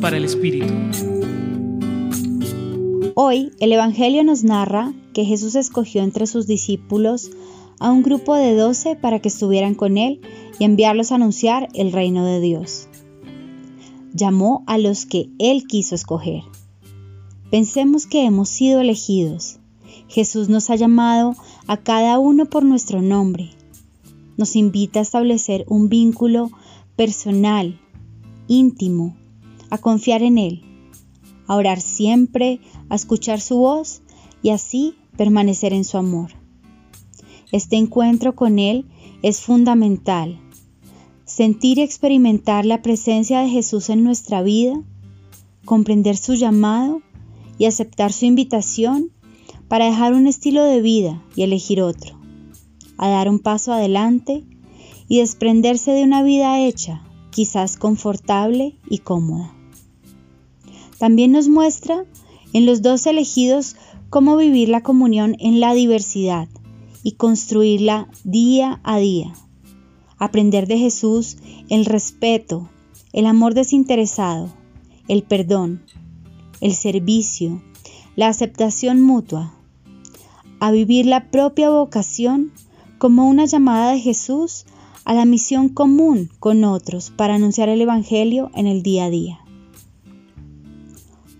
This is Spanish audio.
Para el Espíritu. Hoy el Evangelio nos narra que Jesús escogió entre sus discípulos a un grupo de doce para que estuvieran con él y enviarlos a anunciar el reino de Dios. Llamó a los que él quiso escoger. Pensemos que hemos sido elegidos. Jesús nos ha llamado a cada uno por nuestro nombre. Nos invita a establecer un vínculo personal, íntimo, a confiar en Él, a orar siempre, a escuchar su voz y así permanecer en su amor. Este encuentro con Él es fundamental. Sentir y experimentar la presencia de Jesús en nuestra vida, comprender su llamado y aceptar su invitación para dejar un estilo de vida y elegir otro, a dar un paso adelante y desprenderse de una vida hecha, quizás confortable y cómoda. También nos muestra en los dos elegidos cómo vivir la comunión en la diversidad y construirla día a día. Aprender de Jesús el respeto, el amor desinteresado, el perdón, el servicio, la aceptación mutua, a vivir la propia vocación como una llamada de Jesús a la misión común con otros para anunciar el Evangelio en el día a día.